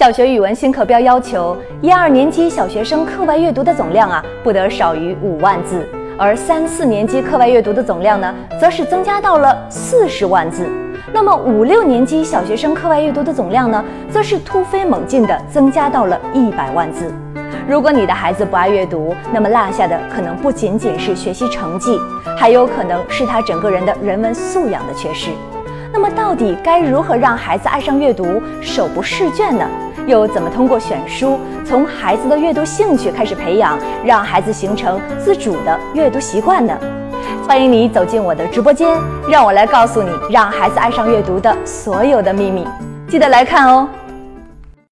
小学语文新课标要求，一二年级小学生课外阅读的总量啊，不得少于五万字，而三四年级课外阅读的总量呢，则是增加到了四十万字。那么五六年级小学生课外阅读的总量呢，则是突飞猛进的增加到了一百万字。如果你的孩子不爱阅读，那么落下的可能不仅仅是学习成绩，还有可能是他整个人的人文素养的缺失。那么，到底该如何让孩子爱上阅读、手不释卷呢？又怎么通过选书，从孩子的阅读兴趣开始培养，让孩子形成自主的阅读习惯呢？欢迎你走进我的直播间，让我来告诉你让孩子爱上阅读的所有的秘密。记得来看哦。